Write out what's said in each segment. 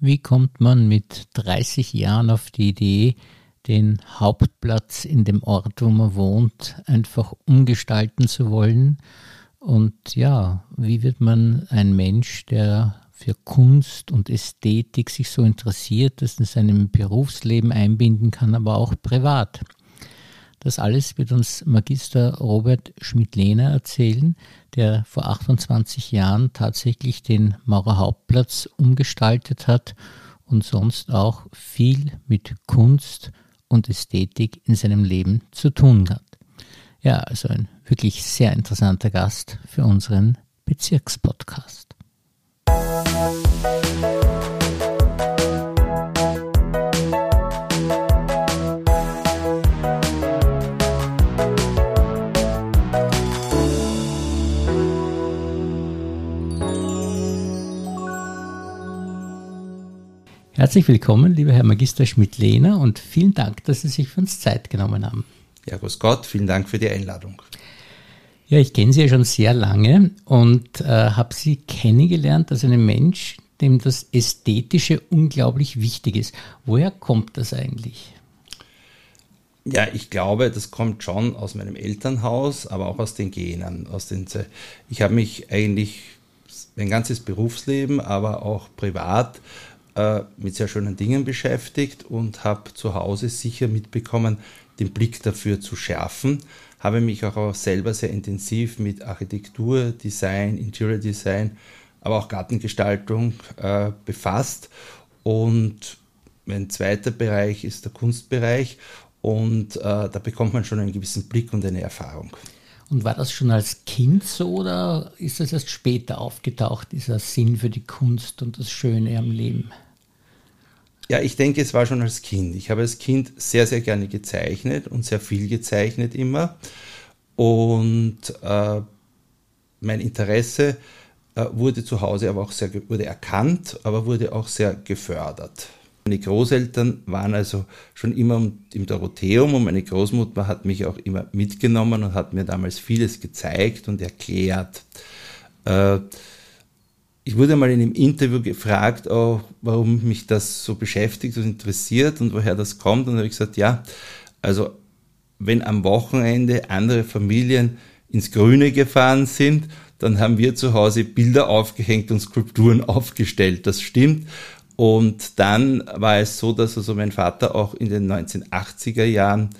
Wie kommt man mit 30 Jahren auf die Idee, den Hauptplatz in dem Ort, wo man wohnt, einfach umgestalten zu wollen? Und ja, wie wird man ein Mensch, der für Kunst und Ästhetik sich so interessiert, dass in seinem Berufsleben einbinden kann, aber auch privat? Das alles wird uns Magister Robert Schmidt-Lehner erzählen, der vor 28 Jahren tatsächlich den Maurer Hauptplatz umgestaltet hat und sonst auch viel mit Kunst und Ästhetik in seinem Leben zu tun hat. Ja, also ein wirklich sehr interessanter Gast für unseren Bezirkspodcast. Musik Herzlich willkommen, lieber Herr Magister Schmidt-Lehner, und vielen Dank, dass Sie sich für uns Zeit genommen haben. Ja, grüß Gott, vielen Dank für die Einladung. Ja, ich kenne Sie ja schon sehr lange und äh, habe Sie kennengelernt als einen Mensch, dem das Ästhetische unglaublich wichtig ist. Woher kommt das eigentlich? Ja, ich glaube, das kommt schon aus meinem Elternhaus, aber auch aus den Genen. Aus den, ich habe mich eigentlich mein ganzes Berufsleben, aber auch privat äh, mit sehr schönen Dingen beschäftigt und habe zu Hause sicher mitbekommen, den Blick dafür zu schärfen. Habe mich auch selber sehr intensiv mit Architektur, Design, Interior Design, aber auch Gartengestaltung äh, befasst. Und mein zweiter Bereich ist der Kunstbereich und äh, da bekommt man schon einen gewissen Blick und eine Erfahrung. Und war das schon als Kind so oder ist das erst später aufgetaucht, dieser Sinn für die Kunst und das Schöne am Leben? Ja, ich denke, es war schon als Kind. Ich habe als Kind sehr, sehr gerne gezeichnet und sehr viel gezeichnet immer. Und äh, mein Interesse äh, wurde zu Hause aber auch sehr wurde erkannt, aber wurde auch sehr gefördert. Meine Großeltern waren also schon immer im Dorotheum und meine Großmutter hat mich auch immer mitgenommen und hat mir damals vieles gezeigt und erklärt. Äh, ich wurde mal in einem Interview gefragt, auch, warum mich das so beschäftigt und interessiert und woher das kommt. Und da habe ich gesagt, ja, also wenn am Wochenende andere Familien ins Grüne gefahren sind, dann haben wir zu Hause Bilder aufgehängt und Skulpturen aufgestellt. Das stimmt. Und dann war es so, dass also mein Vater auch in den 1980er Jahren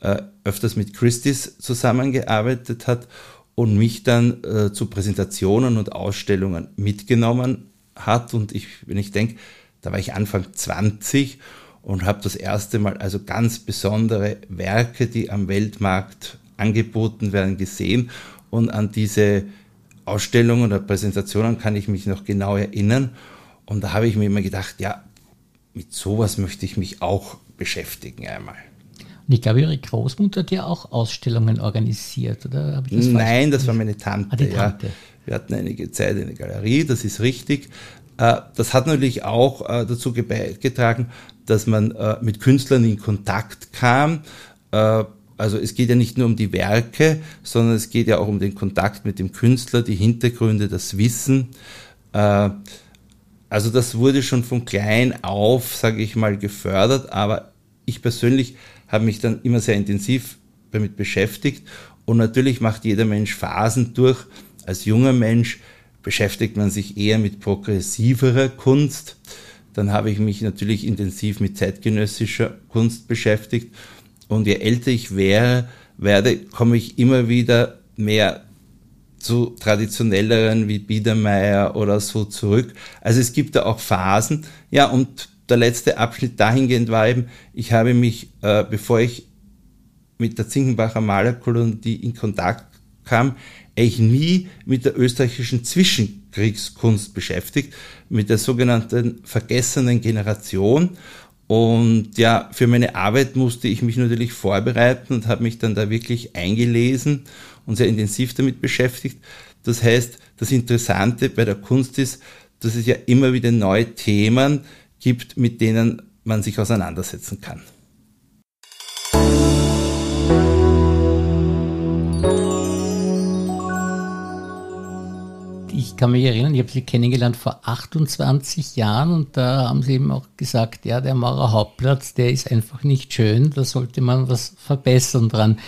äh, öfters mit Christie's zusammengearbeitet hat und mich dann äh, zu Präsentationen und Ausstellungen mitgenommen hat. Und ich, wenn ich denke, da war ich Anfang 20 und habe das erste Mal also ganz besondere Werke, die am Weltmarkt angeboten werden, gesehen. Und an diese Ausstellungen oder Präsentationen kann ich mich noch genau erinnern. Und da habe ich mir immer gedacht, ja, mit sowas möchte ich mich auch beschäftigen einmal. Und ich glaube, Ihre Großmutter hat ja auch Ausstellungen organisiert, oder? Das Nein, das war meine Tante. Ah, Tante. Ja. Wir hatten einige Zeit eine Galerie, das ist richtig. Äh, das hat natürlich auch äh, dazu beigetragen, dass man äh, mit Künstlern in Kontakt kam. Also es geht ja nicht nur um die Werke, sondern es geht ja auch um den Kontakt mit dem Künstler, die Hintergründe, das Wissen. Also das wurde schon von klein auf, sage ich mal, gefördert, aber ich persönlich habe mich dann immer sehr intensiv damit beschäftigt. Und natürlich macht jeder Mensch Phasen durch. Als junger Mensch beschäftigt man sich eher mit progressiverer Kunst. Dann habe ich mich natürlich intensiv mit zeitgenössischer Kunst beschäftigt. Und je älter ich wäre, werde, komme ich immer wieder mehr zu traditionelleren wie Biedermeier oder so zurück. Also es gibt da auch Phasen. Ja, und der letzte Abschnitt dahingehend war eben, ich habe mich, äh, bevor ich mit der Zinkenbacher Malerkolonie in Kontakt kam, eigentlich nie mit der österreichischen Zwischenkriegskunst beschäftigt, mit der sogenannten vergessenen Generation. Und ja, für meine Arbeit musste ich mich natürlich vorbereiten und habe mich dann da wirklich eingelesen und sehr intensiv damit beschäftigt. Das heißt, das Interessante bei der Kunst ist, dass es ja immer wieder neue Themen gibt, mit denen man sich auseinandersetzen kann. ich kann mich erinnern, ich habe sie kennengelernt vor 28 Jahren und da haben sie eben auch gesagt, ja, der Maurer Hauptplatz, der ist einfach nicht schön, da sollte man was verbessern dran.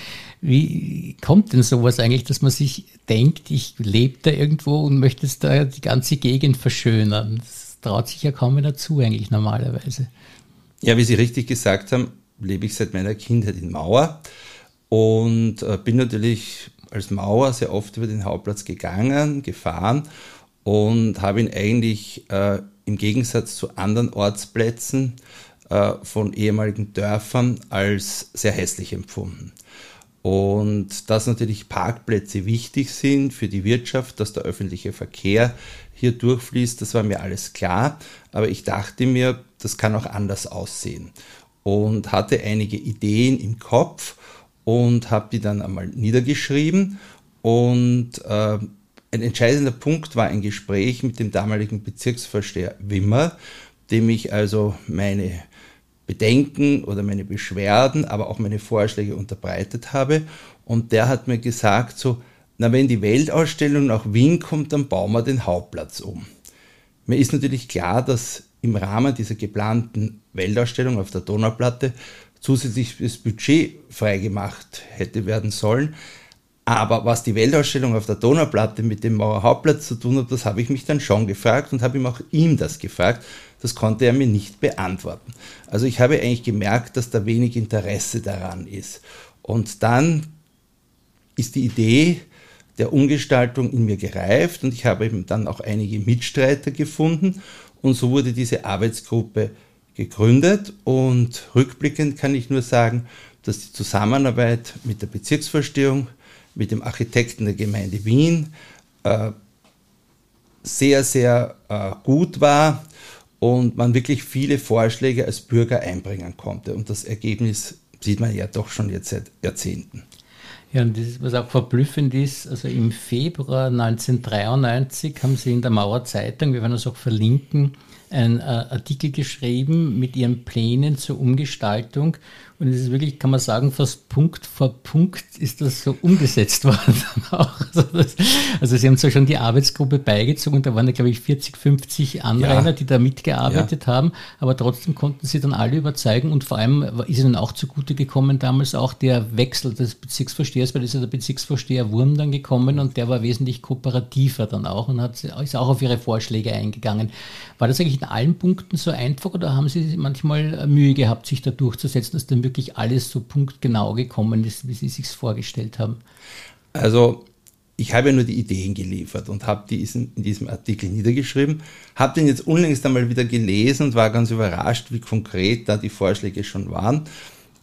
Wie kommt denn sowas eigentlich, dass man sich denkt, ich lebe da irgendwo und möchte da die ganze Gegend verschönern? Das traut sich ja kaum mehr dazu eigentlich normalerweise. Ja, wie Sie richtig gesagt haben, lebe ich seit meiner Kindheit in Mauer und äh, bin natürlich als Mauer sehr oft über den Hauptplatz gegangen, gefahren und habe ihn eigentlich äh, im Gegensatz zu anderen Ortsplätzen äh, von ehemaligen Dörfern als sehr hässlich empfunden. Und dass natürlich Parkplätze wichtig sind für die Wirtschaft, dass der öffentliche Verkehr hier durchfließt, das war mir alles klar. Aber ich dachte mir, das kann auch anders aussehen. Und hatte einige Ideen im Kopf und habe die dann einmal niedergeschrieben. Und äh, ein entscheidender Punkt war ein Gespräch mit dem damaligen Bezirksvorsteher Wimmer, dem ich also meine Bedenken oder meine Beschwerden, aber auch meine Vorschläge unterbreitet habe. Und der hat mir gesagt, so, na, wenn die Weltausstellung nach Wien kommt, dann bauen wir den Hauptplatz um. Mir ist natürlich klar, dass im Rahmen dieser geplanten Weltausstellung auf der Donauplatte zusätzliches Budget freigemacht hätte werden sollen. Aber was die Weltausstellung auf der Donauplatte mit dem Mauer Hauptplatz zu tun hat, das habe ich mich dann schon gefragt und habe ihm auch ihm das gefragt. Das konnte er mir nicht beantworten. Also ich habe eigentlich gemerkt, dass da wenig Interesse daran ist. Und dann ist die Idee der Umgestaltung in mir gereift und ich habe eben dann auch einige Mitstreiter gefunden und so wurde diese Arbeitsgruppe gegründet und rückblickend kann ich nur sagen, dass die Zusammenarbeit mit der Bezirksvorstehung, mit dem Architekten der Gemeinde Wien äh, sehr, sehr äh, gut war und man wirklich viele Vorschläge als Bürger einbringen konnte. Und das Ergebnis sieht man ja doch schon jetzt seit Jahrzehnten. Ja, und das, was auch verblüffend ist, also im Februar 1993 haben sie in der Mauer Zeitung, wir werden das auch verlinken, einen äh, Artikel geschrieben mit ihren Plänen zur Umgestaltung. Und es ist wirklich, kann man sagen, fast Punkt vor Punkt ist das so umgesetzt worden. also, das, also, sie haben zwar schon die Arbeitsgruppe beigezogen, da waren ja, glaube ich, 40, 50 Anrainer, ja. die da mitgearbeitet ja. haben, aber trotzdem konnten sie dann alle überzeugen und vor allem ist ihnen auch zugute gekommen damals auch der Wechsel des Bezirksvorstehers, weil ist ja der Bezirksvorsteher Wurm dann gekommen und der war wesentlich kooperativer dann auch und hat, ist auch auf ihre Vorschläge eingegangen. War das eigentlich in allen Punkten so einfach oder haben Sie manchmal Mühe gehabt, sich da durchzusetzen, dass dann wirklich alles so punktgenau gekommen ist, wie Sie sich vorgestellt haben? Also ich habe ja nur die Ideen geliefert und habe die in diesem Artikel niedergeschrieben, habe den jetzt unlängst einmal wieder gelesen und war ganz überrascht, wie konkret da die Vorschläge schon waren.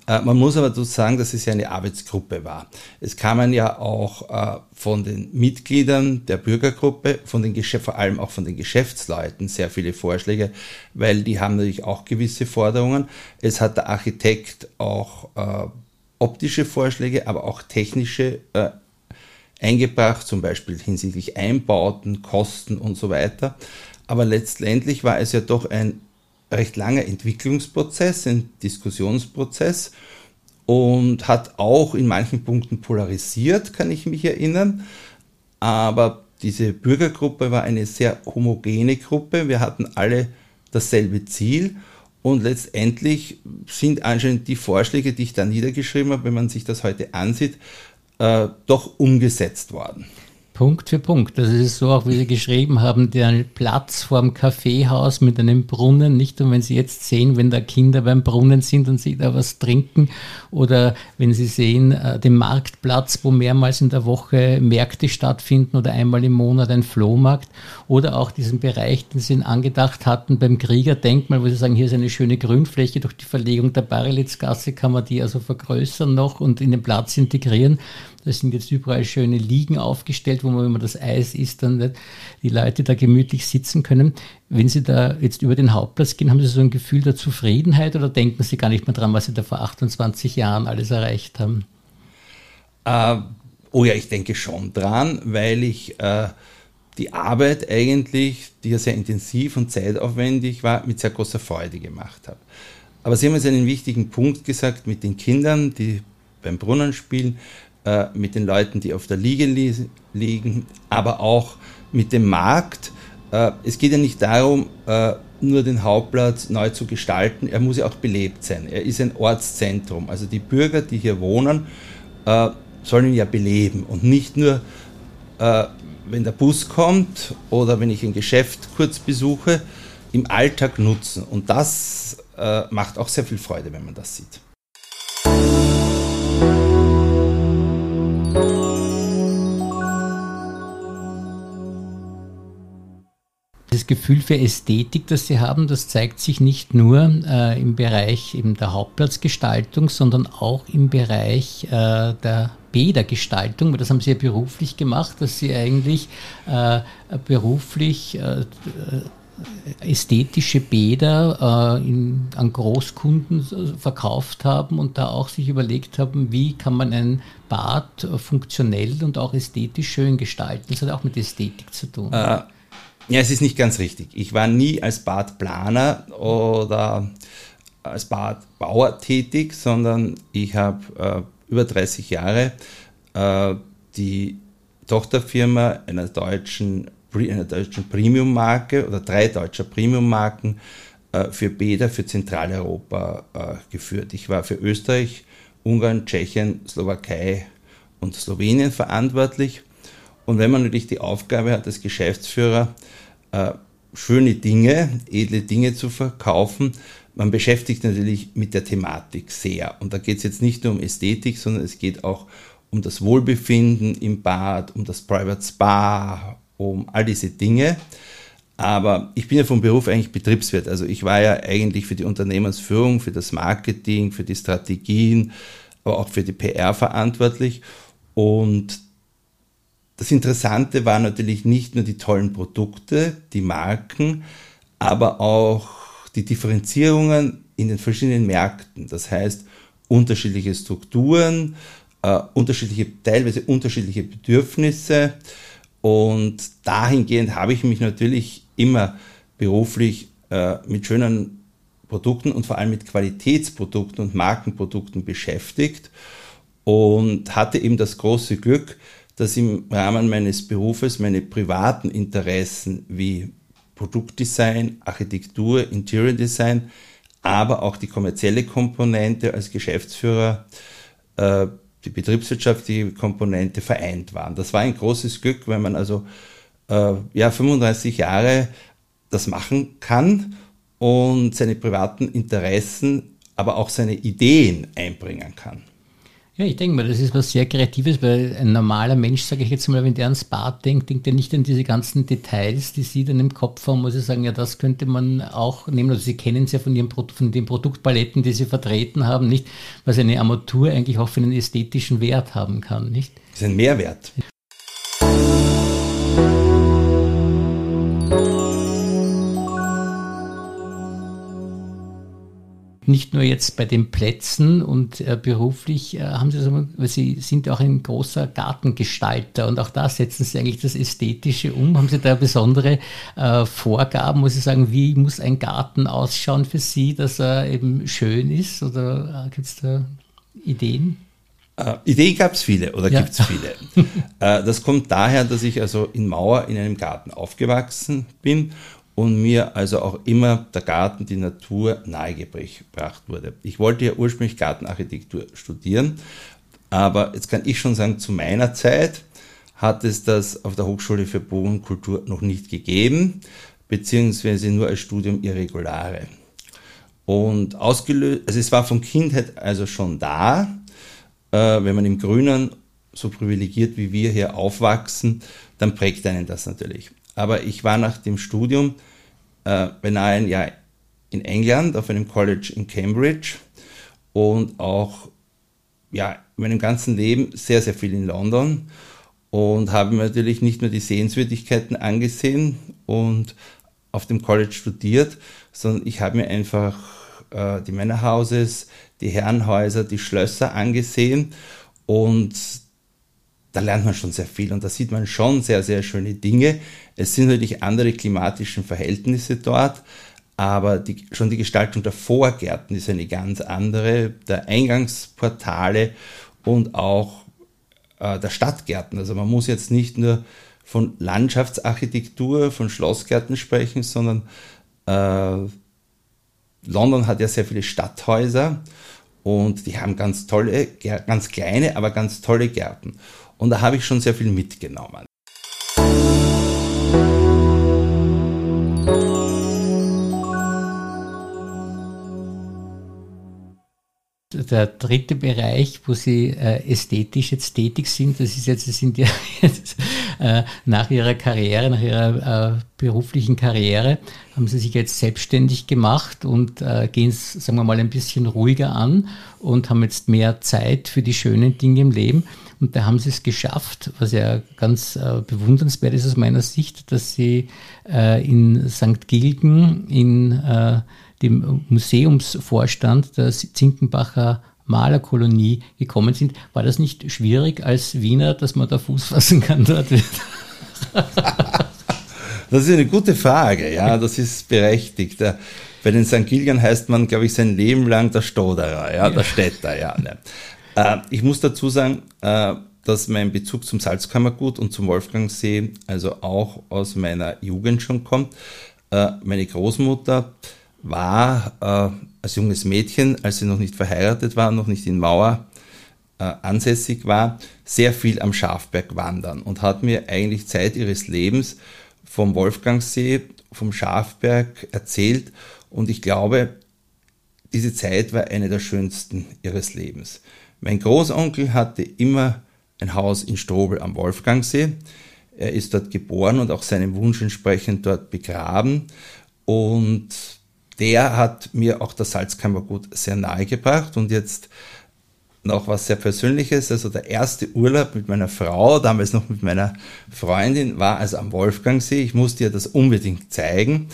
Äh, man muss aber dazu sagen, dass es ja eine Arbeitsgruppe war. Es kamen ja auch äh, von den Mitgliedern der Bürgergruppe, von den vor allem auch von den Geschäftsleuten sehr viele Vorschläge, weil die haben natürlich auch gewisse Forderungen. Es hat der Architekt auch äh, optische Vorschläge, aber auch technische eingebracht, zum Beispiel hinsichtlich Einbauten, Kosten und so weiter. Aber letztendlich war es ja doch ein recht langer Entwicklungsprozess, ein Diskussionsprozess und hat auch in manchen Punkten polarisiert, kann ich mich erinnern. Aber diese Bürgergruppe war eine sehr homogene Gruppe. Wir hatten alle dasselbe Ziel und letztendlich sind anscheinend die Vorschläge, die ich da niedergeschrieben habe, wenn man sich das heute ansieht, äh, doch umgesetzt worden. Punkt für Punkt. Das ist so auch, wie Sie geschrieben haben, der Platz vorm Kaffeehaus mit einem Brunnen, nicht nur wenn Sie jetzt sehen, wenn da Kinder beim Brunnen sind und sie da was trinken oder wenn Sie sehen, äh, den Marktplatz, wo mehrmals in der Woche Märkte stattfinden oder einmal im Monat ein Flohmarkt oder auch diesen Bereich, den Sie angedacht hatten beim Kriegerdenkmal, wo Sie sagen, hier ist eine schöne Grünfläche, durch die Verlegung der Barilitzgasse kann man die also vergrößern noch und in den Platz integrieren. Da sind jetzt überall schöne Liegen aufgestellt, wo man, wenn man das Eis isst, dann die Leute da gemütlich sitzen können. Wenn Sie da jetzt über den Hauptplatz gehen, haben Sie so ein Gefühl der Zufriedenheit oder denken Sie gar nicht mehr dran, was Sie da vor 28 Jahren alles erreicht haben? Äh, oh ja, ich denke schon dran, weil ich äh, die Arbeit eigentlich, die ja sehr intensiv und zeitaufwendig war, mit sehr großer Freude gemacht habe. Aber Sie haben jetzt einen wichtigen Punkt gesagt mit den Kindern, die beim Brunnen spielen. Äh, mit den Leuten, die auf der Liege li liegen, aber auch mit dem Markt. Äh, es geht ja nicht darum, äh, nur den Hauptplatz neu zu gestalten, er muss ja auch belebt sein. Er ist ein Ortszentrum. Also die Bürger, die hier wohnen, äh, sollen ihn ja beleben und nicht nur, äh, wenn der Bus kommt oder wenn ich ein Geschäft kurz besuche, im Alltag nutzen. Und das äh, macht auch sehr viel Freude, wenn man das sieht. Das Gefühl für Ästhetik, das Sie haben, das zeigt sich nicht nur äh, im Bereich eben der Hauptplatzgestaltung, sondern auch im Bereich äh, der Bädergestaltung. Das haben Sie ja beruflich gemacht, dass Sie eigentlich äh, beruflich äh, ästhetische Bäder äh, in, an Großkunden verkauft haben und da auch sich überlegt haben, wie kann man ein Bad funktionell und auch ästhetisch schön gestalten. Das hat auch mit Ästhetik zu tun. Äh, ja, es ist nicht ganz richtig. Ich war nie als Badplaner oder als Badbauer tätig, sondern ich habe äh, über 30 Jahre äh, die Tochterfirma einer deutschen, einer deutschen Premium-Marke oder drei deutscher Premium-Marken äh, für Bäder für Zentraleuropa äh, geführt. Ich war für Österreich, Ungarn, Tschechien, Slowakei und Slowenien verantwortlich und wenn man natürlich die Aufgabe hat, als Geschäftsführer äh, schöne Dinge, edle Dinge zu verkaufen, man beschäftigt natürlich mit der Thematik sehr. Und da geht es jetzt nicht nur um Ästhetik, sondern es geht auch um das Wohlbefinden im Bad, um das Private Spa, um all diese Dinge. Aber ich bin ja vom Beruf eigentlich Betriebswirt. Also ich war ja eigentlich für die Unternehmensführung, für das Marketing, für die Strategien, aber auch für die PR verantwortlich. Und das Interessante war natürlich nicht nur die tollen Produkte, die Marken, aber auch die Differenzierungen in den verschiedenen Märkten. Das heißt, unterschiedliche Strukturen, äh, unterschiedliche, teilweise unterschiedliche Bedürfnisse. Und dahingehend habe ich mich natürlich immer beruflich äh, mit schönen Produkten und vor allem mit Qualitätsprodukten und Markenprodukten beschäftigt und hatte eben das große Glück, dass im Rahmen meines Berufes meine privaten Interessen wie Produktdesign, Architektur, Interior Design, aber auch die kommerzielle Komponente als Geschäftsführer, äh, die betriebswirtschaftliche Komponente vereint waren. Das war ein großes Glück, wenn man also äh, ja 35 Jahre das machen kann und seine privaten Interessen, aber auch seine Ideen einbringen kann. Ja, ich denke mal, das ist was sehr Kreatives, weil ein normaler Mensch, sage ich jetzt mal, wenn der ans Bad denkt, denkt er nicht an diese ganzen Details, die Sie dann im Kopf haben, muss ich sagen, ja, das könnte man auch nehmen. Also Sie kennen es ja von, Ihrem, von den Produktpaletten, die Sie vertreten haben, nicht? Was eine Armatur eigentlich auch für einen ästhetischen Wert haben kann, nicht? Das ist ein Mehrwert. Nicht nur jetzt bei den Plätzen und äh, beruflich äh, haben Sie weil Sie sind auch ein großer Gartengestalter und auch da setzen Sie eigentlich das Ästhetische um. Haben Sie da besondere äh, Vorgaben, muss ich sagen, wie muss ein Garten ausschauen für Sie, dass er eben schön ist oder äh, gibt es da Ideen? Uh, Ideen gab es viele oder ja. gibt es viele. uh, das kommt daher, dass ich also in Mauer in einem Garten aufgewachsen bin und mir also auch immer der Garten, die Natur nahegebracht wurde. Ich wollte ja ursprünglich Gartenarchitektur studieren, aber jetzt kann ich schon sagen, zu meiner Zeit hat es das auf der Hochschule für Bodenkultur noch nicht gegeben, beziehungsweise nur als Studium irregulare. Und ausgelöst, also es war von Kindheit also schon da, äh, wenn man im Grünen so privilegiert wie wir hier aufwachsen, dann prägt einen das natürlich. Aber ich war nach dem Studium äh, beinahe ein Jahr in England auf einem College in Cambridge und auch ja, in meinem ganzen Leben sehr, sehr viel in London und habe mir natürlich nicht nur die Sehenswürdigkeiten angesehen und auf dem College studiert, sondern ich habe mir einfach äh, die Männerhauses, die Herrenhäuser, die Schlösser angesehen und da lernt man schon sehr viel und da sieht man schon sehr, sehr schöne Dinge. Es sind natürlich andere klimatische Verhältnisse dort, aber die, schon die Gestaltung der Vorgärten ist eine ganz andere, der Eingangsportale und auch äh, der Stadtgärten. Also man muss jetzt nicht nur von Landschaftsarchitektur, von Schlossgärten sprechen, sondern äh, London hat ja sehr viele Stadthäuser und die haben ganz tolle, ganz kleine, aber ganz tolle Gärten. Und da habe ich schon sehr viel mitgenommen. der dritte Bereich, wo Sie äh, ästhetisch jetzt tätig sind, das ist jetzt, Sie sind ja jetzt äh, nach Ihrer Karriere, nach Ihrer äh, beruflichen Karriere, haben Sie sich jetzt selbstständig gemacht und äh, gehen es, sagen wir mal, ein bisschen ruhiger an und haben jetzt mehr Zeit für die schönen Dinge im Leben. Und da haben Sie es geschafft, was ja ganz äh, bewundernswert ist aus meiner Sicht, dass Sie äh, in St. Gilgen in dem Museumsvorstand der Zinkenbacher Malerkolonie gekommen sind. War das nicht schwierig als Wiener, dass man da Fuß fassen kann dort? Das ist eine gute Frage, ja, das ist berechtigt. Bei den St. Gilgern heißt man, glaube ich, sein Leben lang der Stoderer, ja, der Städter, ja. Ne. Äh, ich muss dazu sagen, äh, dass mein Bezug zum Salzkammergut und zum Wolfgangsee also auch aus meiner Jugend schon kommt. Äh, meine Großmutter war äh, als junges Mädchen, als sie noch nicht verheiratet war, noch nicht in Mauer äh, ansässig war, sehr viel am Schafberg wandern und hat mir eigentlich Zeit ihres Lebens vom Wolfgangsee, vom Schafberg erzählt und ich glaube, diese Zeit war eine der schönsten ihres Lebens. Mein Großonkel hatte immer ein Haus in Strobel am Wolfgangsee. Er ist dort geboren und auch seinem Wunsch entsprechend dort begraben. Und der hat mir auch das Salzkammergut sehr nahe gebracht und jetzt noch was sehr Persönliches. Also der erste Urlaub mit meiner Frau, damals noch mit meiner Freundin, war also am Wolfgangsee. Ich musste ihr das unbedingt zeigen.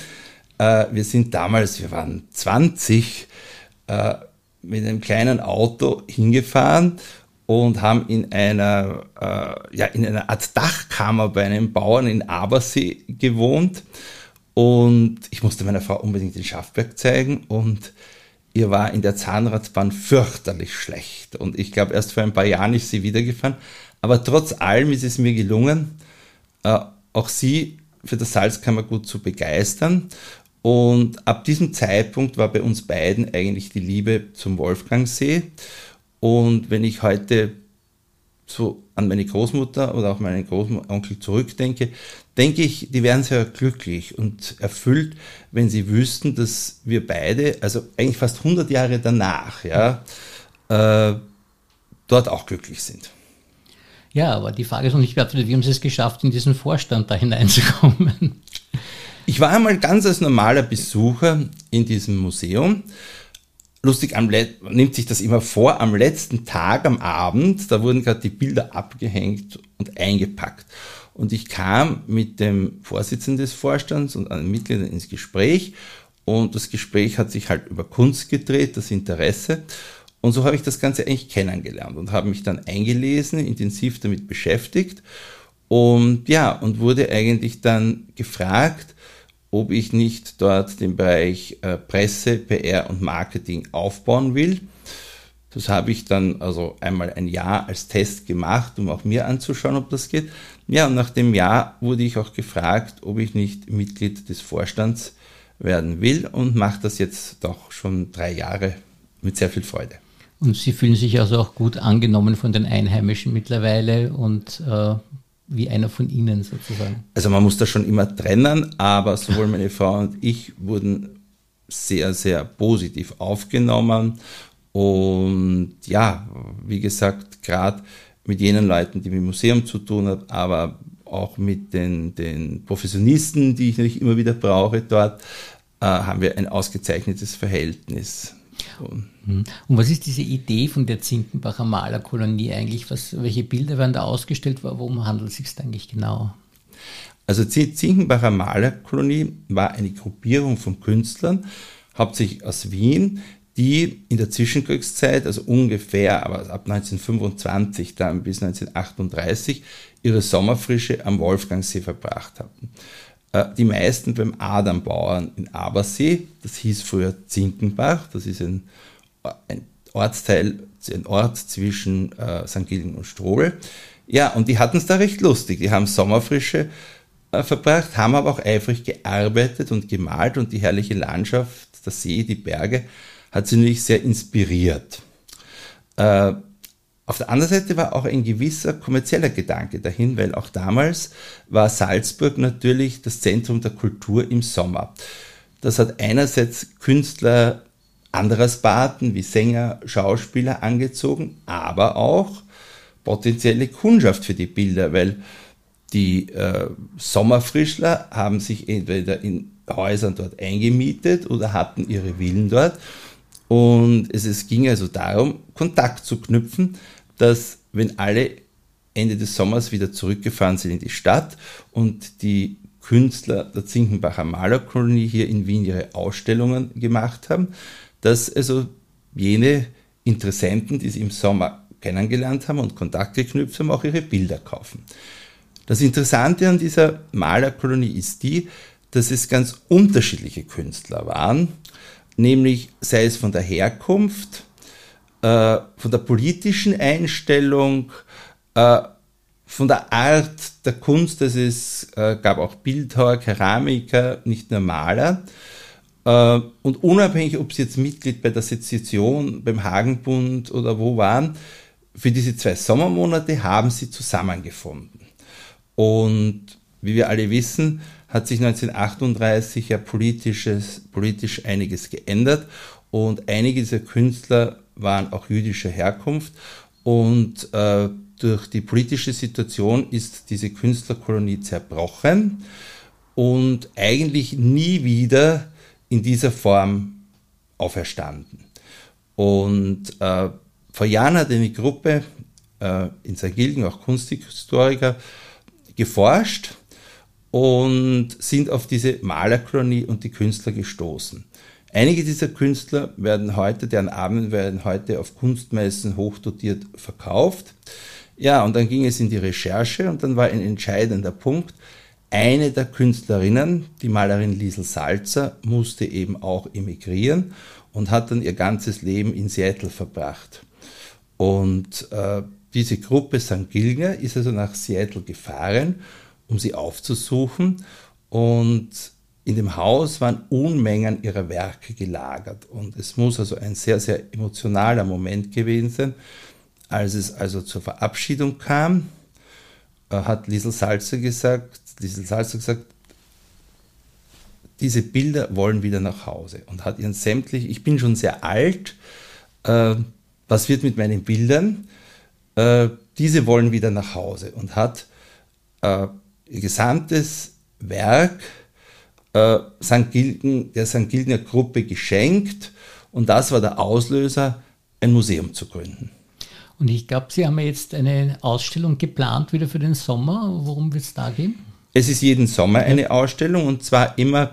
Äh, wir sind damals, wir waren 20, äh, mit einem kleinen Auto hingefahren und haben in einer, äh, ja, in einer Art Dachkammer bei einem Bauern in Abersee gewohnt. Und ich musste meiner Frau unbedingt den Schafberg zeigen und ihr war in der Zahnradbahn fürchterlich schlecht. Und ich glaube, erst vor ein paar Jahren ist sie wiedergefahren. Aber trotz allem ist es mir gelungen, äh, auch sie für das Salzkammergut zu begeistern. Und ab diesem Zeitpunkt war bei uns beiden eigentlich die Liebe zum Wolfgangsee. Und wenn ich heute so an meine Großmutter oder auch meinen Großonkel zurückdenke, denke ich, die wären sehr glücklich und erfüllt, wenn sie wüssten, dass wir beide, also eigentlich fast 100 Jahre danach, ja, äh, dort auch glücklich sind. Ja, aber die Frage ist noch nicht beantwortet, wie haben Sie es geschafft, in diesen Vorstand da hineinzukommen? Ich war einmal ganz als normaler Besucher in diesem Museum lustig, nimmt sich das immer vor, am letzten Tag, am Abend, da wurden gerade die Bilder abgehängt und eingepackt. Und ich kam mit dem Vorsitzenden des Vorstands und einem Mitgliedern ins Gespräch und das Gespräch hat sich halt über Kunst gedreht, das Interesse. Und so habe ich das Ganze eigentlich kennengelernt und habe mich dann eingelesen, intensiv damit beschäftigt und ja, und wurde eigentlich dann gefragt, ob ich nicht dort den Bereich äh, Presse, PR und Marketing aufbauen will. Das habe ich dann also einmal ein Jahr als Test gemacht, um auch mir anzuschauen, ob das geht. Ja, und nach dem Jahr wurde ich auch gefragt, ob ich nicht Mitglied des Vorstands werden will und mache das jetzt doch schon drei Jahre mit sehr viel Freude. Und Sie fühlen sich also auch gut angenommen von den Einheimischen mittlerweile und äh, wie einer von Ihnen sozusagen? Also man muss das schon immer trennen, aber sowohl meine Frau und ich wurden sehr, sehr positiv aufgenommen. Und ja, wie gesagt, gerade mit jenen Leuten, die mit dem Museum zu tun haben, aber auch mit den, den Professionisten, die ich natürlich immer wieder brauche dort, äh, haben wir ein ausgezeichnetes Verhältnis. Mhm. Und was ist diese Idee von der Zinkenbacher Malerkolonie eigentlich? Was, welche Bilder werden da ausgestellt? Worum handelt es sich eigentlich genau? Also die Zinkenbacher Malerkolonie war eine Gruppierung von Künstlern, hauptsächlich aus Wien, die in der Zwischenkriegszeit, also ungefähr aber ab 1925 dann bis 1938, ihre Sommerfrische am Wolfgangsee verbracht hatten. Äh, die meisten beim Adambauern in Abersee, das hieß früher Zinkenbach, das ist ein, ein Ortsteil, ein Ort zwischen äh, St. Gilgen und Strohl. Ja, und die hatten es da recht lustig. Die haben Sommerfrische äh, verbracht, haben aber auch eifrig gearbeitet und gemalt und die herrliche Landschaft, der See, die Berge, hat sie natürlich sehr inspiriert. Äh, auf der anderen Seite war auch ein gewisser kommerzieller Gedanke dahin, weil auch damals war Salzburg natürlich das Zentrum der Kultur im Sommer. Das hat einerseits Künstler anderer Sparten wie Sänger, Schauspieler angezogen, aber auch potenzielle Kundschaft für die Bilder, weil die äh, Sommerfrischler haben sich entweder in Häusern dort eingemietet oder hatten ihre Villen dort. Und es, es ging also darum, Kontakt zu knüpfen, dass wenn alle Ende des Sommers wieder zurückgefahren sind in die Stadt und die Künstler der Zinkenbacher Malerkolonie hier in Wien ihre Ausstellungen gemacht haben, dass also jene Interessenten, die sie im Sommer kennengelernt haben und Kontakt geknüpft haben, auch ihre Bilder kaufen. Das Interessante an dieser Malerkolonie ist die, dass es ganz unterschiedliche Künstler waren, nämlich sei es von der Herkunft, äh, von der politischen Einstellung, äh, von der Art der Kunst, es äh, gab auch Bildhauer, Keramiker, nicht nur Maler. Äh, und unabhängig, ob sie jetzt Mitglied bei der Sezession, beim Hagenbund oder wo waren, für diese zwei Sommermonate haben sie zusammengefunden. Und wie wir alle wissen, hat sich 1938 ja politisches, politisch einiges geändert und einige dieser Künstler waren auch jüdischer Herkunft und äh, durch die politische Situation ist diese Künstlerkolonie zerbrochen und eigentlich nie wieder in dieser Form auferstanden. Und äh, vor Jahren hat eine Gruppe äh, in St. Gilgen, auch Kunsthistoriker, geforscht und sind auf diese Malerkolonie und die Künstler gestoßen. Einige dieser Künstler werden heute, deren Abend werden heute auf Kunstmessen hochdotiert verkauft. Ja, und dann ging es in die Recherche und dann war ein entscheidender Punkt. Eine der Künstlerinnen, die Malerin Liesel Salzer, musste eben auch emigrieren und hat dann ihr ganzes Leben in Seattle verbracht. Und äh, diese Gruppe St. Gilger ist also nach Seattle gefahren, um sie aufzusuchen. Und in dem Haus waren Unmengen ihrer Werke gelagert. Und es muss also ein sehr, sehr emotionaler Moment gewesen sein. Als es also zur Verabschiedung kam, äh, hat Liesel Salzer gesagt, Liesel Salzer gesagt, diese Bilder wollen wieder nach Hause und hat ihren sämtlich, ich bin schon sehr alt, äh, was wird mit meinen Bildern? Äh, diese wollen wieder nach Hause und hat äh, ihr gesamtes Werk äh, St. Gilgen, der St. Gilgener Gruppe geschenkt und das war der Auslöser, ein Museum zu gründen. Und ich glaube, Sie haben ja jetzt eine Ausstellung geplant wieder für den Sommer. Worum wird es da gehen? Es ist jeden Sommer eine Ausstellung und zwar immer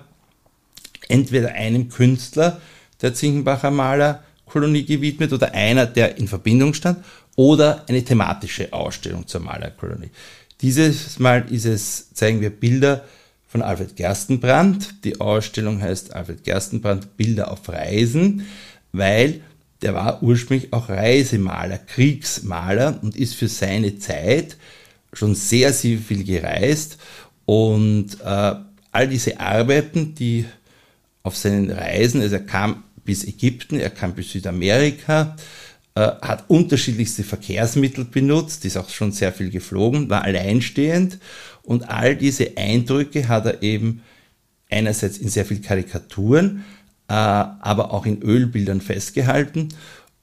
entweder einem Künstler der Zinkenbacher Maler Kolonie gewidmet oder einer, der in Verbindung stand, oder eine thematische Ausstellung zur Malerkolonie. Dieses Mal ist es, zeigen wir Bilder von Alfred Gerstenbrand. Die Ausstellung heißt Alfred Gerstenbrand Bilder auf Reisen, weil der war ursprünglich auch Reisemaler, Kriegsmaler und ist für seine Zeit schon sehr, sehr viel gereist und äh, all diese Arbeiten, die auf seinen Reisen, also er kam bis Ägypten, er kam bis Südamerika, äh, hat unterschiedlichste Verkehrsmittel benutzt, ist auch schon sehr viel geflogen, war alleinstehend und all diese Eindrücke hat er eben einerseits in sehr viel Karikaturen, äh, aber auch in Ölbildern festgehalten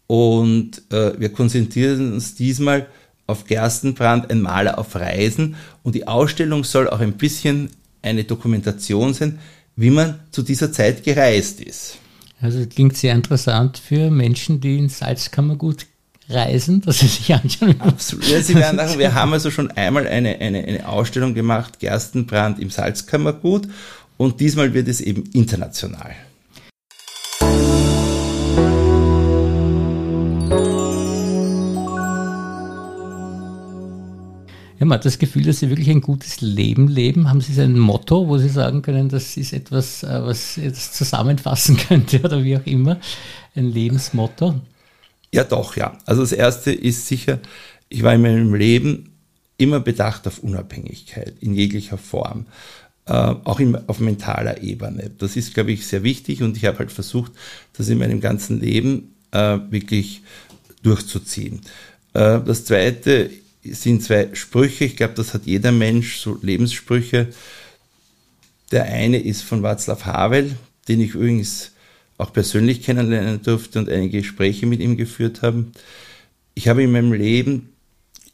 und äh, wir konzentrieren uns diesmal auf Gerstenbrand, ein Maler auf Reisen und die Ausstellung soll auch ein bisschen eine Dokumentation sein, wie man zu dieser Zeit gereist ist. Also klingt sehr interessant für Menschen, die in Salzkammergut reisen, dass sie sich anschauen. Absolut. Ja, sie werden sagen, wir haben also schon einmal eine, eine, eine Ausstellung gemacht, Gerstenbrand im Salzkammergut und diesmal wird es eben international. Ja, man hat das Gefühl, dass Sie wirklich ein gutes Leben leben. Haben Sie ein Motto, wo Sie sagen können, das ist etwas, äh, was jetzt zusammenfassen könnte oder wie auch immer? Ein Lebensmotto? Ja, doch, ja. Also das erste ist sicher, ich war in meinem Leben immer bedacht auf Unabhängigkeit in jeglicher Form, äh, auch in, auf mentaler Ebene. Das ist, glaube ich, sehr wichtig und ich habe halt versucht, das in meinem ganzen Leben äh, wirklich durchzuziehen. Äh, das Zweite sind zwei Sprüche, ich glaube, das hat jeder Mensch, so Lebenssprüche. Der eine ist von Václav Havel, den ich übrigens auch persönlich kennenlernen durfte und einige Gespräche mit ihm geführt haben. Ich habe in meinem Leben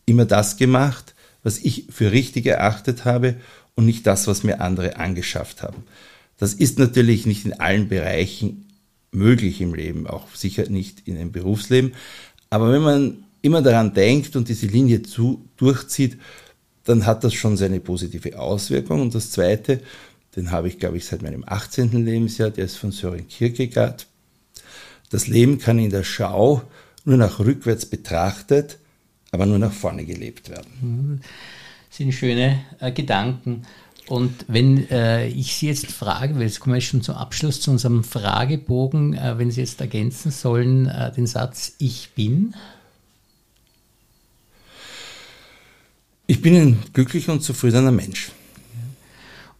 immer das gemacht, was ich für richtig erachtet habe und nicht das, was mir andere angeschafft haben. Das ist natürlich nicht in allen Bereichen möglich im Leben, auch sicher nicht in einem Berufsleben. Aber wenn man immer daran denkt und diese Linie zu, durchzieht, dann hat das schon seine positive Auswirkung. Und das Zweite, den habe ich, glaube ich, seit meinem 18. Lebensjahr, der ist von Sören Kierkegaard. Das Leben kann in der Schau nur nach rückwärts betrachtet, aber nur nach vorne gelebt werden. Das sind schöne äh, Gedanken. Und wenn äh, ich Sie jetzt frage, weil jetzt kommen wir schon zum Abschluss zu unserem Fragebogen, äh, wenn Sie jetzt ergänzen sollen, äh, den Satz Ich bin. Ich bin ein glücklicher und zufriedener Mensch.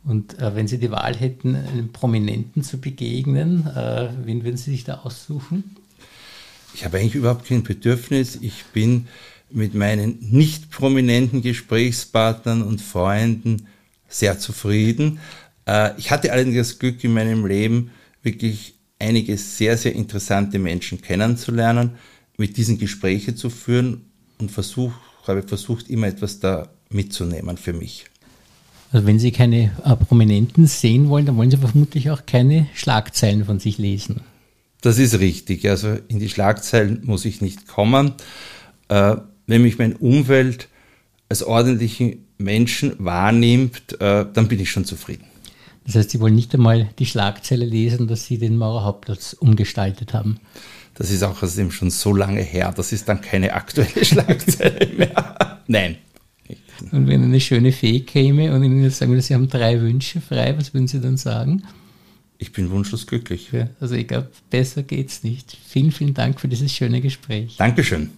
Und äh, wenn Sie die Wahl hätten, einem Prominenten zu begegnen, äh, wen würden Sie sich da aussuchen? Ich habe eigentlich überhaupt kein Bedürfnis. Ich bin mit meinen nicht prominenten Gesprächspartnern und Freunden sehr zufrieden. Äh, ich hatte allerdings das Glück in meinem Leben, wirklich einige sehr, sehr interessante Menschen kennenzulernen, mit diesen Gespräche zu führen und versuch, habe versucht, immer etwas da mitzunehmen für mich. Also wenn Sie keine äh, Prominenten sehen wollen, dann wollen Sie vermutlich auch keine Schlagzeilen von sich lesen. Das ist richtig. Also in die Schlagzeilen muss ich nicht kommen. Äh, wenn mich mein Umfeld als ordentlichen Menschen wahrnimmt, äh, dann bin ich schon zufrieden. Das heißt, Sie wollen nicht einmal die Schlagzeile lesen, dass Sie den Mauerhauptplatz umgestaltet haben. Das ist auch also schon so lange her, das ist dann keine aktuelle Schlagzeile mehr. Nein. Und wenn eine schöne Fee käme und Ihnen sagen würde, Sie haben drei Wünsche frei, was würden Sie dann sagen? Ich bin wunschlos glücklich. Ja, also ich glaube, besser geht's nicht. Vielen, vielen Dank für dieses schöne Gespräch. Dankeschön.